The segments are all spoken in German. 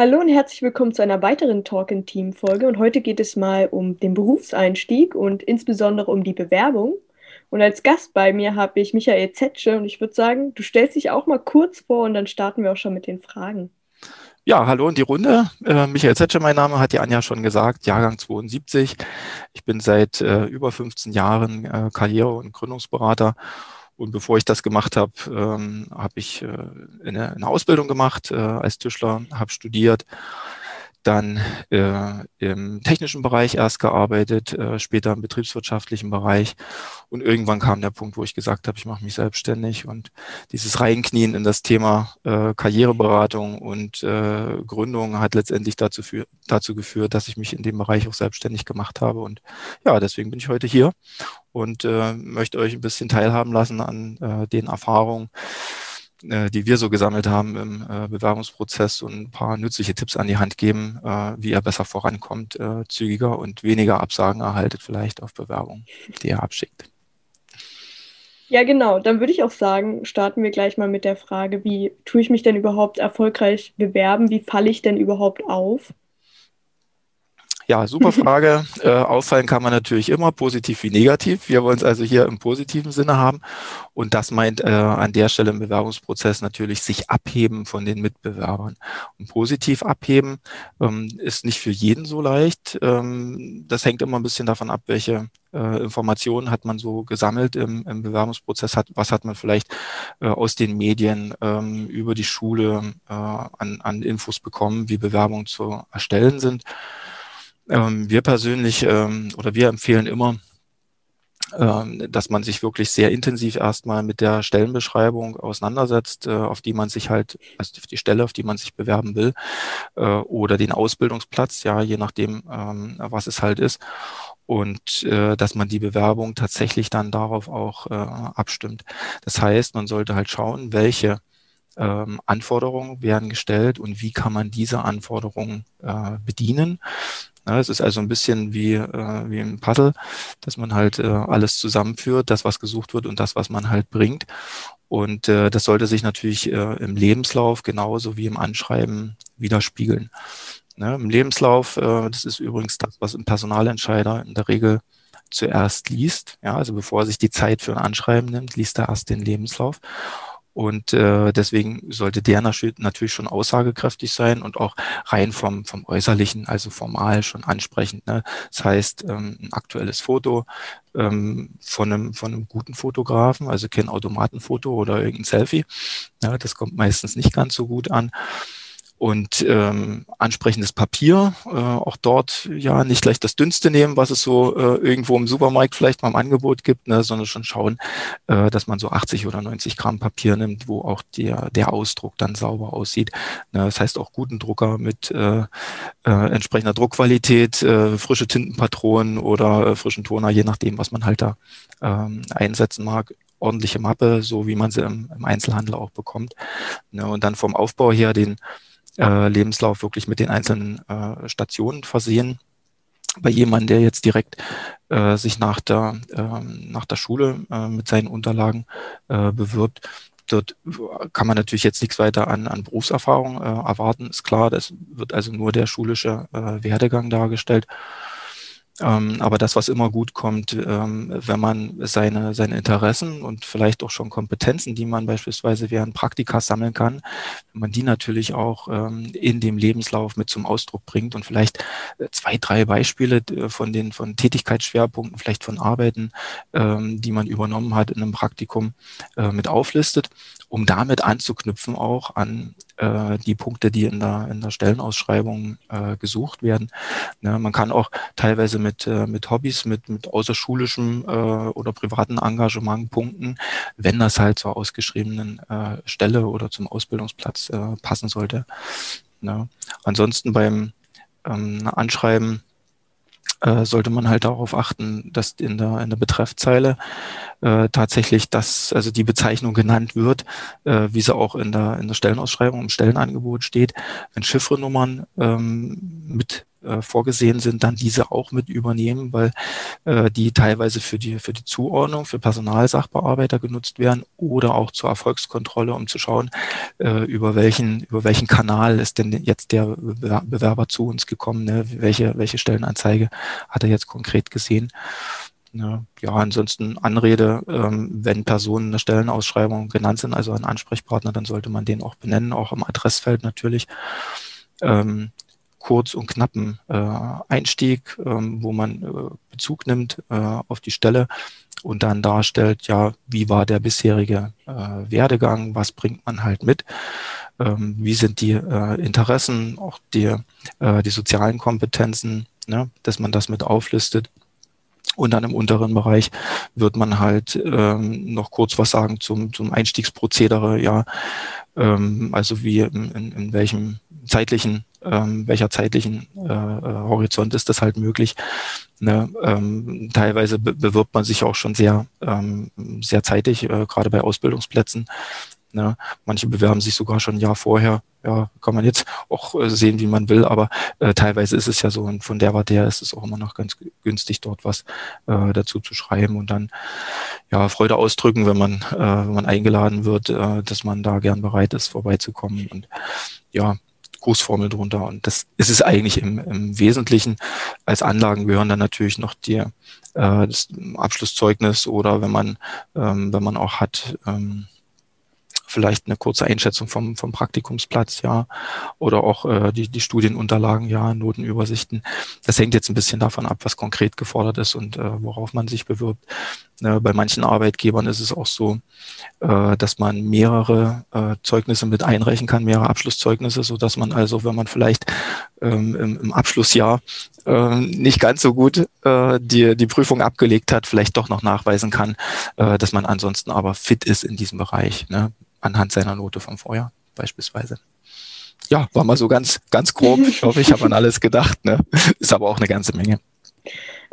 Hallo und herzlich willkommen zu einer weiteren Talk in Team Folge. Und heute geht es mal um den Berufseinstieg und insbesondere um die Bewerbung. Und als Gast bei mir habe ich Michael Zetsche und ich würde sagen, du stellst dich auch mal kurz vor und dann starten wir auch schon mit den Fragen. Ja, hallo in die Runde. Äh, Michael Zetsche, mein Name, hat die Anja schon gesagt, Jahrgang 72. Ich bin seit äh, über 15 Jahren äh, Karriere- und Gründungsberater und bevor ich das gemacht habe, ähm, habe ich äh, eine, eine, Ausbildung gemacht äh, als Tischler, habe studiert, dann äh, im technischen Bereich erst gearbeitet, äh, später im betriebswirtschaftlichen Bereich. Und irgendwann kam der Punkt, wo ich gesagt habe, ich mache mich selbstständig. Und dieses Reinknien in das Thema äh, Karriereberatung und äh, Gründung hat letztendlich dazu, für, dazu geführt, dass ich mich in dem Bereich auch selbstständig gemacht habe. Und ja, deswegen bin ich heute hier und äh, möchte euch ein bisschen teilhaben lassen an äh, den Erfahrungen, äh, die wir so gesammelt haben im äh, Bewerbungsprozess und ein paar nützliche Tipps an die Hand geben, äh, wie ihr besser vorankommt, äh, zügiger und weniger Absagen erhaltet vielleicht auf Bewerbungen, die ihr abschickt. Ja, genau. Dann würde ich auch sagen, starten wir gleich mal mit der Frage, wie tue ich mich denn überhaupt erfolgreich bewerben? Wie falle ich denn überhaupt auf? Ja, super Frage. äh, auffallen kann man natürlich immer, positiv wie negativ. Wir wollen es also hier im positiven Sinne haben. Und das meint äh, an der Stelle im Bewerbungsprozess natürlich sich abheben von den Mitbewerbern. Und positiv abheben ähm, ist nicht für jeden so leicht. Ähm, das hängt immer ein bisschen davon ab, welche äh, Informationen hat man so gesammelt im, im Bewerbungsprozess, hat, was hat man vielleicht äh, aus den Medien ähm, über die Schule äh, an, an Infos bekommen, wie Bewerbungen zu erstellen sind. Ähm, wir persönlich ähm, oder wir empfehlen immer, ähm, dass man sich wirklich sehr intensiv erstmal mit der Stellenbeschreibung auseinandersetzt, äh, auf die man sich halt, also die Stelle, auf die man sich bewerben will, äh, oder den Ausbildungsplatz, ja, je nachdem, ähm, was es halt ist. Und äh, dass man die Bewerbung tatsächlich dann darauf auch abstimmt. Das heißt, man sollte halt schauen, welche ähm, Anforderungen werden gestellt und wie kann man diese Anforderungen äh, bedienen. Es ist also ein bisschen wie, äh, wie ein Puzzle, dass man halt äh, alles zusammenführt, das, was gesucht wird und das, was man halt bringt. Und äh, das sollte sich natürlich äh, im Lebenslauf genauso wie im Anschreiben widerspiegeln. Ne, Im Lebenslauf, äh, das ist übrigens das, was ein Personalentscheider in der Regel zuerst liest. Ja, also bevor er sich die Zeit für ein Anschreiben nimmt, liest er erst den Lebenslauf. Und äh, deswegen sollte der natürlich schon aussagekräftig sein und auch rein vom, vom Äußerlichen, also formal schon ansprechend. Ne? Das heißt, ähm, ein aktuelles Foto ähm, von, einem, von einem guten Fotografen, also kein Automatenfoto oder irgendein Selfie. Ja, das kommt meistens nicht ganz so gut an und ähm, ansprechendes Papier. Äh, auch dort ja nicht gleich das dünnste nehmen, was es so äh, irgendwo im Supermarkt vielleicht mal im Angebot gibt, ne, sondern schon schauen, äh, dass man so 80 oder 90 Gramm Papier nimmt, wo auch der, der Ausdruck dann sauber aussieht. Ne, das heißt auch guten Drucker mit äh, äh, entsprechender Druckqualität, äh, frische Tintenpatronen oder äh, frischen Toner, je nachdem, was man halt da ähm, einsetzen mag ordentliche Mappe, so wie man sie im, im Einzelhandel auch bekommt. Ne, und dann vom Aufbau her den äh, Lebenslauf wirklich mit den einzelnen äh, Stationen versehen. Bei jemandem, der jetzt direkt äh, sich nach der, äh, nach der Schule äh, mit seinen Unterlagen äh, bewirbt, dort kann man natürlich jetzt nichts weiter an, an Berufserfahrung äh, erwarten, ist klar. Das wird also nur der schulische äh, Werdegang dargestellt. Ähm, aber das, was immer gut kommt, ähm, wenn man seine, seine Interessen und vielleicht auch schon Kompetenzen, die man beispielsweise während Praktika sammeln kann, wenn man die natürlich auch ähm, in dem Lebenslauf mit zum Ausdruck bringt und vielleicht äh, zwei, drei Beispiele äh, von den von Tätigkeitsschwerpunkten, vielleicht von Arbeiten, ähm, die man übernommen hat in einem Praktikum, äh, mit auflistet, um damit anzuknüpfen auch an äh, die Punkte, die in der, in der Stellenausschreibung äh, gesucht werden. Ne, man kann auch teilweise mit, äh, mit Hobbys, mit, mit außerschulischem äh, oder privaten Engagement punkten, wenn das halt zur ausgeschriebenen äh, Stelle oder zum Ausbildungsplatz äh, passen sollte. Ne. Ansonsten beim ähm, Anschreiben äh, sollte man halt darauf achten, dass in der, in der Betreffzeile äh, tatsächlich das, also die Bezeichnung genannt wird, äh, wie sie auch in der, in der Stellenausschreibung im Stellenangebot steht. Wenn Chiffrenummern ähm, mit äh, vorgesehen sind, dann diese auch mit übernehmen, weil äh, die teilweise für die, für die Zuordnung, für Personalsachbearbeiter genutzt werden oder auch zur Erfolgskontrolle, um zu schauen, äh, über welchen, über welchen Kanal ist denn jetzt der Bewerber zu uns gekommen, ne? welche, welche Stellenanzeige hat er jetzt konkret gesehen. Ja, ja, ansonsten Anrede, ähm, wenn Personen in der Stellenausschreibung genannt sind, also ein Ansprechpartner, dann sollte man den auch benennen, auch im Adressfeld natürlich. Ähm, kurz und knappen äh, Einstieg, ähm, wo man äh, Bezug nimmt äh, auf die Stelle und dann darstellt, ja, wie war der bisherige äh, Werdegang, was bringt man halt mit, ähm, wie sind die äh, Interessen, auch die, äh, die sozialen Kompetenzen, ne, dass man das mit auflistet. Und dann im unteren Bereich wird man halt ähm, noch kurz was sagen zum, zum Einstiegsprozedere, ja, ähm, also wie in, in, welchem zeitlichen, ähm, welcher zeitlichen äh, äh, Horizont ist das halt möglich. Ne? Ähm, teilweise be bewirbt man sich auch schon sehr, ähm, sehr zeitig, äh, gerade bei Ausbildungsplätzen. Ne? Manche bewerben sich sogar schon ein Jahr vorher. Ja, kann man jetzt auch äh, sehen, wie man will, aber äh, teilweise ist es ja so und von der Warte her ist es auch immer noch ganz günstig, dort was äh, dazu zu schreiben und dann ja Freude ausdrücken, wenn man, äh, wenn man eingeladen wird, äh, dass man da gern bereit ist, vorbeizukommen und ja, Grußformel drunter. Und das ist es eigentlich im, im Wesentlichen. Als Anlagen gehören dann natürlich noch die, äh, das Abschlusszeugnis oder wenn man, ähm, wenn man auch hat, ähm, vielleicht eine kurze Einschätzung vom, vom Praktikumsplatz, ja, oder auch äh, die, die Studienunterlagen, ja, Notenübersichten. Das hängt jetzt ein bisschen davon ab, was konkret gefordert ist und äh, worauf man sich bewirbt. Äh, bei manchen Arbeitgebern ist es auch so, äh, dass man mehrere äh, Zeugnisse mit einreichen kann, mehrere Abschlusszeugnisse, so dass man also, wenn man vielleicht ähm, im, im Abschlussjahr äh, nicht ganz so gut äh, die, die Prüfung abgelegt hat, vielleicht doch noch nachweisen kann, äh, dass man ansonsten aber fit ist in diesem Bereich. Ne? anhand seiner Note vom Vorjahr beispielsweise. Ja, war mal so ganz, ganz grob. Ich hoffe, ich habe an alles gedacht. Ne? Ist aber auch eine ganze Menge.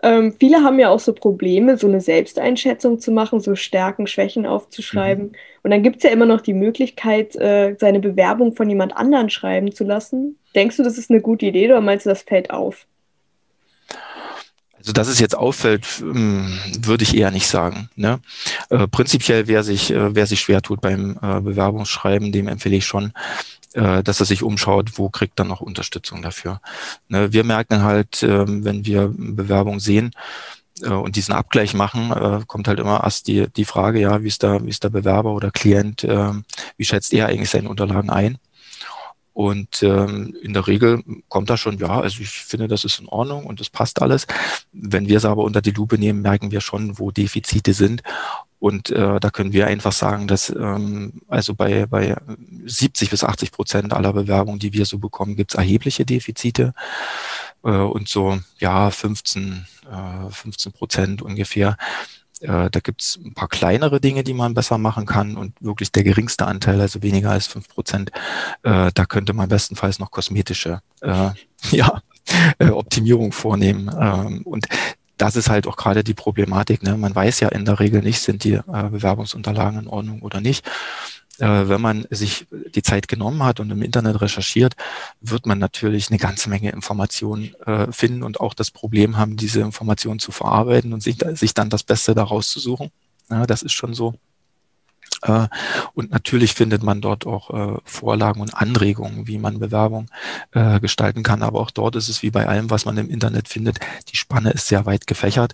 Ähm, viele haben ja auch so Probleme, so eine Selbsteinschätzung zu machen, so Stärken, Schwächen aufzuschreiben. Mhm. Und dann gibt es ja immer noch die Möglichkeit, äh, seine Bewerbung von jemand anderen schreiben zu lassen. Denkst du, das ist eine gute Idee oder meinst du, das fällt auf? Also dass es jetzt auffällt, hm, würde ich eher nicht sagen. Ne? Äh, prinzipiell, wer sich, äh, wer sich schwer tut beim äh, Bewerbungsschreiben, dem empfehle ich schon, äh, dass er sich umschaut, wo kriegt er noch Unterstützung dafür. Ne? Wir merken halt, ähm, wenn wir Bewerbung sehen, äh, und diesen Abgleich machen, äh, kommt halt immer erst die, die Frage, ja, wie ist der, wie ist der Bewerber oder Klient, äh, wie schätzt er eigentlich seine Unterlagen ein? Und ähm, in der Regel kommt da schon, ja, also ich finde, das ist in Ordnung und das passt alles. Wenn wir es aber unter die Lupe nehmen, merken wir schon, wo Defizite sind. Und äh, da können wir einfach sagen, dass ähm, also bei, bei 70 bis 80 Prozent aller Bewerbungen, die wir so bekommen, gibt es erhebliche Defizite. Äh, und so, ja, 15, äh, 15 Prozent ungefähr äh, da gibt es ein paar kleinere Dinge, die man besser machen kann und wirklich der geringste Anteil, also weniger als fünf Prozent, äh, da könnte man bestenfalls noch kosmetische äh, ja, äh, Optimierung vornehmen. Ähm, und das ist halt auch gerade die Problematik. Ne? Man weiß ja in der Regel nicht, sind die äh, Bewerbungsunterlagen in Ordnung oder nicht wenn man sich die Zeit genommen hat und im Internet recherchiert, wird man natürlich eine ganze Menge Informationen äh, finden und auch das Problem haben, diese Informationen zu verarbeiten und sich, sich dann das Beste daraus zu suchen. Ja, das ist schon so. Äh, und natürlich findet man dort auch äh, Vorlagen und Anregungen, wie man Bewerbung äh, gestalten kann. Aber auch dort ist es wie bei allem, was man im Internet findet. Die Spanne ist sehr weit gefächert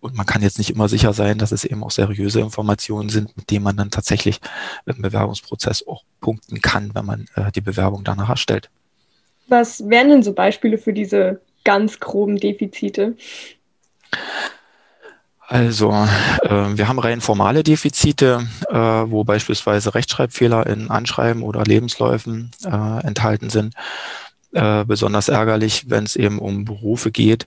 und man kann jetzt nicht immer sicher sein, dass es eben auch seriöse Informationen sind, mit denen man dann tatsächlich im Bewerbungsprozess auch punkten kann, wenn man die Bewerbung danach erstellt. Was wären denn so Beispiele für diese ganz groben Defizite? Also, äh, wir haben rein formale Defizite, äh, wo beispielsweise Rechtschreibfehler in Anschreiben oder Lebensläufen äh, enthalten sind. Äh, besonders ärgerlich, wenn es eben um Berufe geht,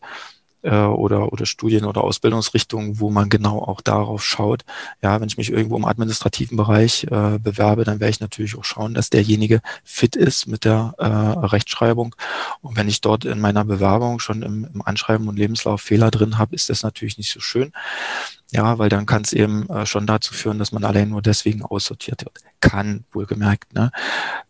äh, oder, oder Studien oder Ausbildungsrichtungen, wo man genau auch darauf schaut. Ja, wenn ich mich irgendwo im administrativen Bereich äh, bewerbe, dann werde ich natürlich auch schauen, dass derjenige fit ist mit der äh, Rechtschreibung. Und wenn ich dort in meiner Bewerbung schon im, im Anschreiben und Lebenslauf Fehler drin habe, ist das natürlich nicht so schön. Ja, weil dann kann es eben äh, schon dazu führen, dass man allein nur deswegen aussortiert wird. Kann, wohlgemerkt. Ne?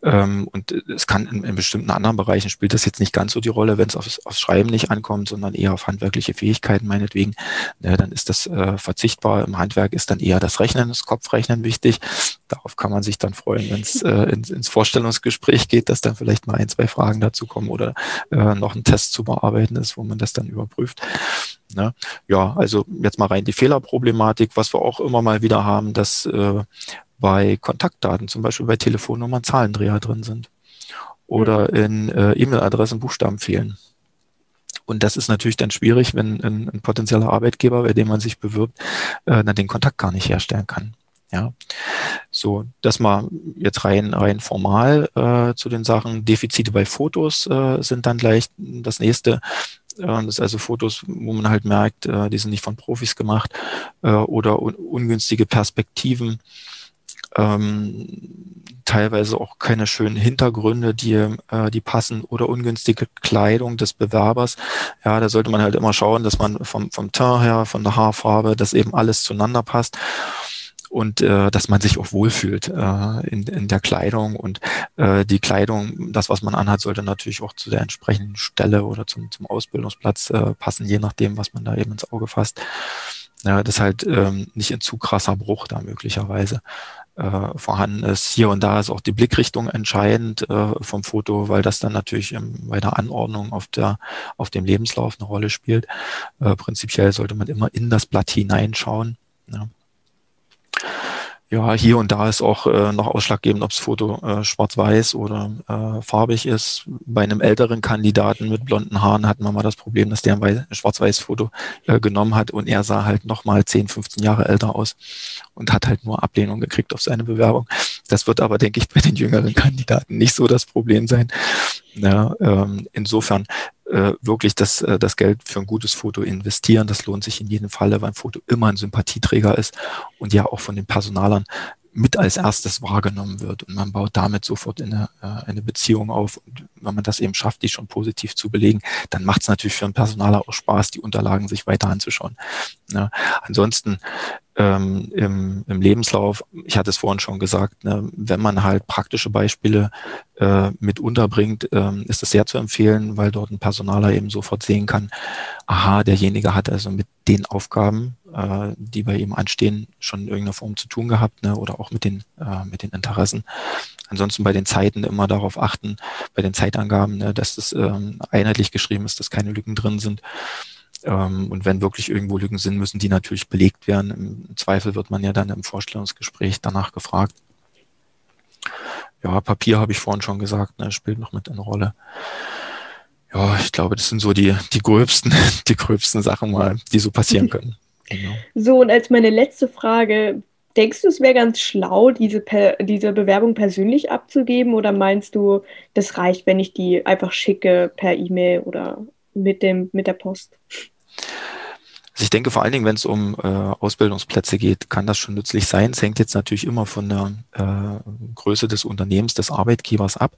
Ähm, und es kann in, in, bestimmten anderen Bereichen spielt das jetzt nicht ganz so die Rolle, wenn es aufs, aufs Schreiben nicht ankommt, sondern eher auf handwerkliche Fähigkeiten meinetwegen. Ne, dann ist das äh, verzichtbar. Im Handwerk ist dann eher das Rechnen, das Kopfrechnen wichtig. Darauf kann man sich dann freuen, wenn es äh, ins, ins Vorstellungsgespräch geht, dass dann vielleicht mal ein, zwei Fragen dazu kommen oder äh, noch ein Test zu bearbeiten ist, wo man das dann überprüft. Ne? Ja, also jetzt mal rein die Fehlerproblematik, was wir auch immer mal wieder haben, dass äh, bei Kontaktdaten, zum Beispiel bei Telefonnummern, Zahlendreher drin sind oder in äh, E-Mail-Adressen Buchstaben fehlen. Und das ist natürlich dann schwierig, wenn ein, ein potenzieller Arbeitgeber, bei dem man sich bewirbt, äh, dann den Kontakt gar nicht herstellen kann. Ja, so, das mal jetzt rein, rein formal äh, zu den Sachen. Defizite bei Fotos äh, sind dann gleich das nächste. Äh, das ist also Fotos, wo man halt merkt, äh, die sind nicht von Profis gemacht äh, oder un ungünstige Perspektiven. Ähm, teilweise auch keine schönen Hintergründe, die, äh, die passen oder ungünstige Kleidung des Bewerbers. Ja, da sollte man halt immer schauen, dass man vom, vom Teint her, von der Haarfarbe, dass eben alles zueinander passt und äh, dass man sich auch wohlfühlt äh, in, in der Kleidung und äh, die Kleidung, das, was man anhat, sollte natürlich auch zu der entsprechenden Stelle oder zum, zum Ausbildungsplatz äh, passen, je nachdem, was man da eben ins Auge fasst. Ja, das halt ähm, nicht ein zu krasser Bruch da möglicherweise äh, vorhanden ist. Hier und da ist auch die Blickrichtung entscheidend äh, vom Foto, weil das dann natürlich ähm, bei der Anordnung auf, der, auf dem Lebenslauf eine Rolle spielt. Äh, prinzipiell sollte man immer in das Blatt hineinschauen. Ja ja, hier und da ist auch äh, noch ausschlaggebend, ob das Foto äh, schwarz-weiß oder äh, farbig ist. Bei einem älteren Kandidaten mit blonden Haaren hatten wir mal das Problem, dass der ein schwarz-weiß-Foto äh, genommen hat und er sah halt nochmal 10, 15 Jahre älter aus und hat halt nur Ablehnung gekriegt auf seine Bewerbung. Das wird aber, denke ich, bei den jüngeren Kandidaten nicht so das Problem sein. Ja, ähm, insofern äh, wirklich das, äh, das Geld für ein gutes Foto investieren. Das lohnt sich in jedem Falle, weil ein Foto immer ein Sympathieträger ist und ja auch von den Personalern mit als erstes wahrgenommen wird und man baut damit sofort eine, äh, eine Beziehung auf. Und wenn man das eben schafft, die schon positiv zu belegen, dann macht es natürlich für einen Personaler auch Spaß, die Unterlagen sich weiter anzuschauen. Ja, ansonsten ähm, im, im Lebenslauf, ich hatte es vorhin schon gesagt, ne, wenn man halt praktische Beispiele äh, mit unterbringt, ähm, ist es sehr zu empfehlen, weil dort ein Personaler eben sofort sehen kann, aha, derjenige hat also mit den Aufgaben, äh, die bei ihm anstehen, schon in irgendeiner Form zu tun gehabt ne, oder auch mit den, äh, mit den Interessen. Ansonsten bei den Zeiten immer darauf achten, bei den Zeitangaben, ne, dass das ähm, einheitlich geschrieben ist, dass keine Lücken drin sind. Ähm, und wenn wirklich irgendwo Lücken sind, müssen die natürlich belegt werden. Im Zweifel wird man ja dann im Vorstellungsgespräch danach gefragt. Ja, Papier habe ich vorhin schon gesagt, ne, spielt noch mit eine Rolle. Ja, ich glaube, das sind so die, die gröbsten, die gröbsten Sachen mal, die so passieren können. Genau. So, und als meine letzte Frage, denkst du, es wäre ganz schlau, diese, per, diese Bewerbung persönlich abzugeben oder meinst du, das reicht, wenn ich die einfach schicke per E-Mail oder mit, dem, mit der Post? Also ich denke vor allen Dingen, wenn es um äh, Ausbildungsplätze geht, kann das schon nützlich sein. Es hängt jetzt natürlich immer von der äh, Größe des Unternehmens, des Arbeitgebers ab.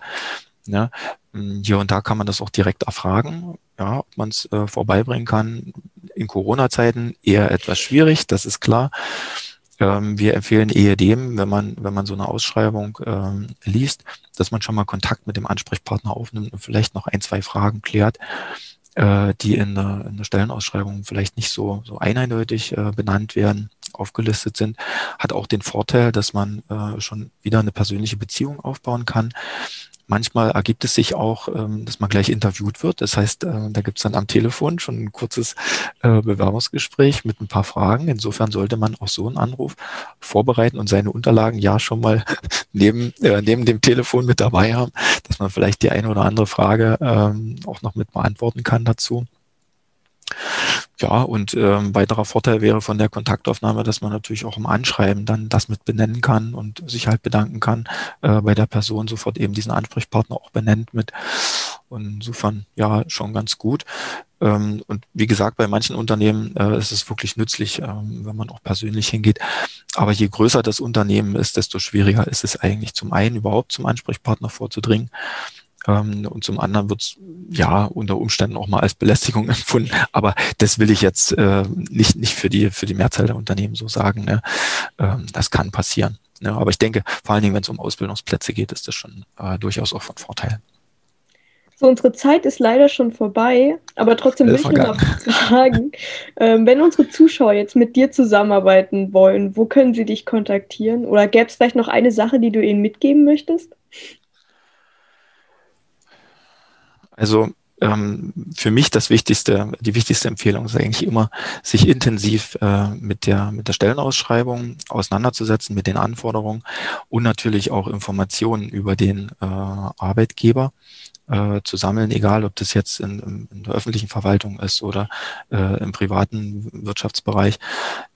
Ja, hm, hier und da kann man das auch direkt erfragen, ja, ob man es äh, vorbeibringen kann. In Corona-Zeiten eher etwas schwierig, das ist klar. Ähm, wir empfehlen eher dem, wenn man, wenn man so eine Ausschreibung ähm, liest, dass man schon mal Kontakt mit dem Ansprechpartner aufnimmt und vielleicht noch ein, zwei Fragen klärt äh, die in der, in der Stellenausschreibung vielleicht nicht so, so eindeutig äh, benannt werden, aufgelistet sind, hat auch den Vorteil, dass man äh, schon wieder eine persönliche Beziehung aufbauen kann. Manchmal ergibt es sich auch, ähm, dass man gleich interviewt wird. Das heißt, äh, da gibt es dann am Telefon schon ein kurzes äh, Bewerbungsgespräch mit ein paar Fragen. Insofern sollte man auch so einen Anruf vorbereiten und seine Unterlagen ja schon mal neben, äh, neben dem Telefon mit dabei haben, dass man vielleicht die eine oder andere Frage ähm, auch noch mit beantworten kann dazu. Ja, und ähm, weiterer Vorteil wäre von der Kontaktaufnahme, dass man natürlich auch im Anschreiben dann das mit benennen kann und sich halt bedanken kann, äh, bei der Person sofort eben diesen Ansprechpartner auch benennt mit. Und insofern ja schon ganz gut. Ähm, und wie gesagt, bei manchen Unternehmen äh, ist es wirklich nützlich, ähm, wenn man auch persönlich hingeht. Aber je größer das Unternehmen ist, desto schwieriger ist es eigentlich zum einen überhaupt zum Ansprechpartner vorzudringen. Ähm, und zum anderen wird es ja unter Umständen auch mal als Belästigung empfunden. Aber das will ich jetzt äh, nicht, nicht für die, für die Mehrzahl der Unternehmen so sagen. Ne? das kann passieren. Ne? Aber ich denke, vor allen Dingen, wenn es um Ausbildungsplätze geht, ist das schon äh, durchaus auch von Vorteil. So, unsere Zeit ist leider schon vorbei, aber trotzdem will ich noch fragen, ähm, wenn unsere Zuschauer jetzt mit dir zusammenarbeiten wollen, wo können sie dich kontaktieren? Oder gäbe es vielleicht noch eine Sache, die du ihnen mitgeben möchtest? Also ähm, für mich das wichtigste, die wichtigste Empfehlung ist eigentlich immer, sich intensiv äh, mit der mit der Stellenausschreibung auseinanderzusetzen, mit den Anforderungen und natürlich auch Informationen über den äh, Arbeitgeber äh, zu sammeln, egal ob das jetzt in, in der öffentlichen Verwaltung ist oder äh, im privaten Wirtschaftsbereich,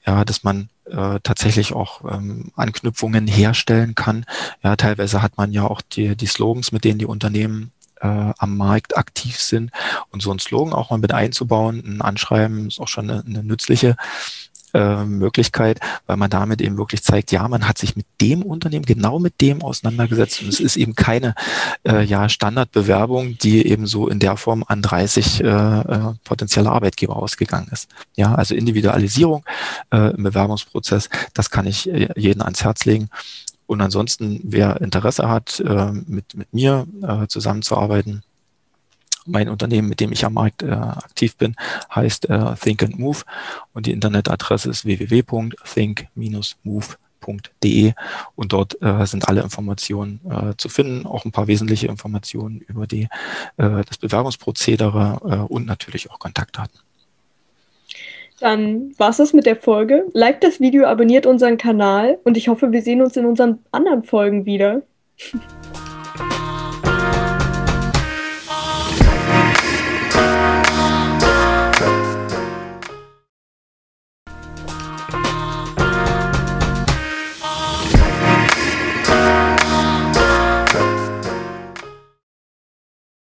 ja, dass man äh, tatsächlich auch ähm, Anknüpfungen herstellen kann. Ja, teilweise hat man ja auch die, die Slogans, mit denen die Unternehmen äh, am Markt aktiv sind. Und so ein Slogan auch mal mit einzubauen, ein Anschreiben ist auch schon eine, eine nützliche äh, Möglichkeit, weil man damit eben wirklich zeigt, ja, man hat sich mit dem Unternehmen, genau mit dem auseinandergesetzt und es ist eben keine äh, ja, Standardbewerbung, die eben so in der Form an 30 äh, äh, potenzielle Arbeitgeber ausgegangen ist. Ja, also Individualisierung äh, im Bewerbungsprozess, das kann ich äh, jeden ans Herz legen. Und ansonsten, wer Interesse hat, äh, mit, mit mir äh, zusammenzuarbeiten, mein Unternehmen, mit dem ich am Markt äh, aktiv bin, heißt äh, Think and Move und die Internetadresse ist www.think-move.de und dort äh, sind alle Informationen äh, zu finden, auch ein paar wesentliche Informationen über die, äh, das Bewerbungsprozedere äh, und natürlich auch Kontaktdaten. Dann war es das mit der Folge. Like das Video, abonniert unseren Kanal und ich hoffe, wir sehen uns in unseren anderen Folgen wieder.